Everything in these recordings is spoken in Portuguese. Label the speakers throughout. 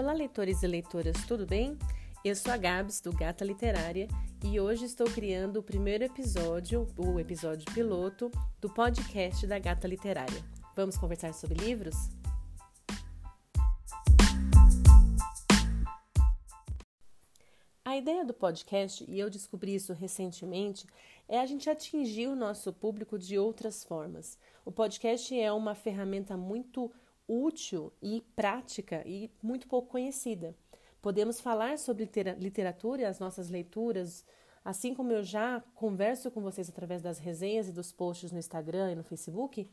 Speaker 1: Olá, leitores e leitoras, tudo bem? Eu sou a Gabs do Gata Literária e hoje estou criando o primeiro episódio, o episódio piloto, do podcast da Gata Literária. Vamos conversar sobre livros? A ideia do podcast, e eu descobri isso recentemente, é a gente atingir o nosso público de outras formas. O podcast é uma ferramenta muito útil e prática e muito pouco conhecida. Podemos falar sobre literatura e as nossas leituras, assim como eu já converso com vocês através das resenhas e dos posts no Instagram e no Facebook,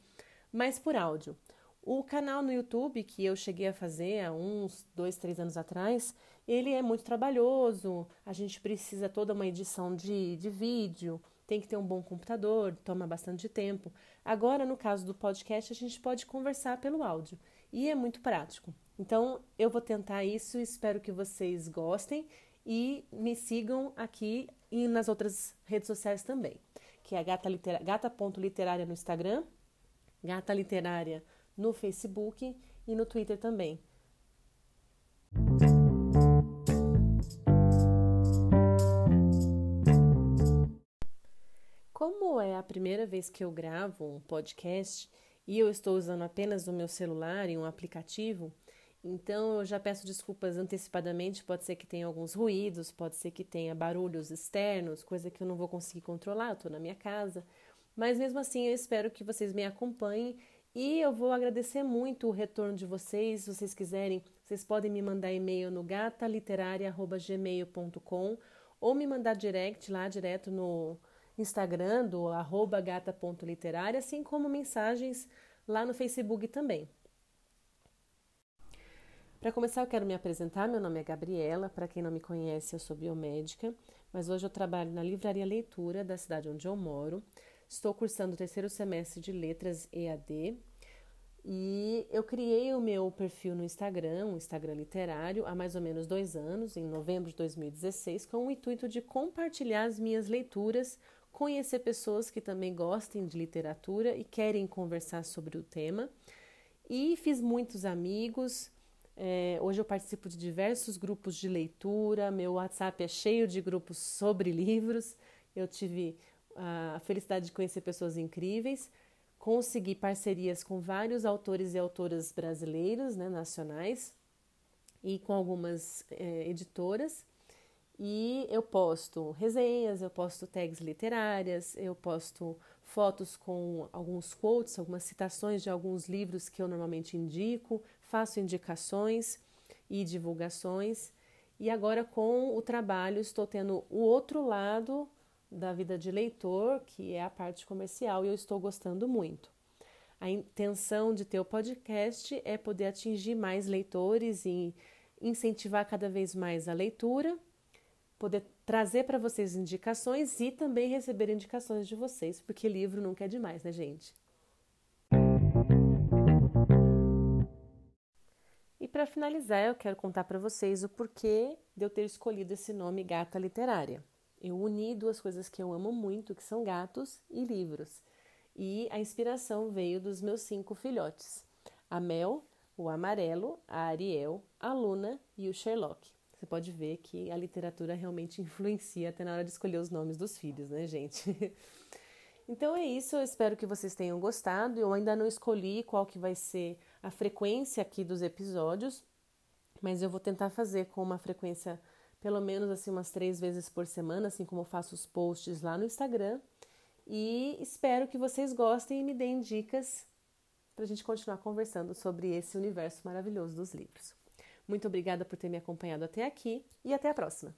Speaker 1: mas por áudio. O canal no YouTube que eu cheguei a fazer há uns dois, três anos atrás, ele é muito trabalhoso, a gente precisa toda uma edição de, de vídeo, tem que ter um bom computador, toma bastante tempo. Agora, no caso do podcast, a gente pode conversar pelo áudio e é muito prático. Então, eu vou tentar isso, espero que vocês gostem e me sigam aqui e nas outras redes sociais também, que é gata.literária gata no Instagram, Gata Literária no Facebook e no Twitter também. Como é a primeira vez que eu gravo um podcast e eu estou usando apenas o meu celular e um aplicativo, então eu já peço desculpas antecipadamente. Pode ser que tenha alguns ruídos, pode ser que tenha barulhos externos, coisa que eu não vou conseguir controlar, estou na minha casa. Mas mesmo assim, eu espero que vocês me acompanhem e eu vou agradecer muito o retorno de vocês. Se vocês quiserem, vocês podem me mandar e-mail no gataliteraria.gmail.com ou me mandar direct lá direto no Instagram do arroba gata.literária, assim como mensagens lá no Facebook também. Para começar, eu quero me apresentar. Meu nome é Gabriela. Para quem não me conhece, eu sou biomédica, mas hoje eu trabalho na Livraria Leitura da cidade onde eu moro. Estou cursando o terceiro semestre de Letras EAD e eu criei o meu perfil no Instagram, um Instagram literário, há mais ou menos dois anos, em novembro de 2016, com o intuito de compartilhar as minhas leituras conhecer pessoas que também gostem de literatura e querem conversar sobre o tema. E fiz muitos amigos. É, hoje eu participo de diversos grupos de leitura. Meu WhatsApp é cheio de grupos sobre livros. Eu tive a felicidade de conhecer pessoas incríveis. Consegui parcerias com vários autores e autoras brasileiros, né, nacionais, e com algumas é, editoras. E eu posto resenhas, eu posto tags literárias, eu posto fotos com alguns quotes, algumas citações de alguns livros que eu normalmente indico, faço indicações e divulgações. E agora com o trabalho estou tendo o outro lado da vida de leitor, que é a parte comercial, e eu estou gostando muito. A intenção de ter o podcast é poder atingir mais leitores e incentivar cada vez mais a leitura poder trazer para vocês indicações e também receber indicações de vocês, porque livro nunca é demais, né, gente? E para finalizar, eu quero contar para vocês o porquê de eu ter escolhido esse nome Gata Literária. Eu uni duas coisas que eu amo muito, que são gatos e livros. E a inspiração veio dos meus cinco filhotes: a Mel, o Amarelo, a Ariel, a Luna e o Sherlock. Você pode ver que a literatura realmente influencia até na hora de escolher os nomes dos filhos, né, gente? Então é isso, eu espero que vocês tenham gostado. Eu ainda não escolhi qual que vai ser a frequência aqui dos episódios, mas eu vou tentar fazer com uma frequência pelo menos assim umas três vezes por semana, assim como eu faço os posts lá no Instagram. E espero que vocês gostem e me deem dicas para a gente continuar conversando sobre esse universo maravilhoso dos livros. Muito obrigada por ter me acompanhado até aqui e até a próxima!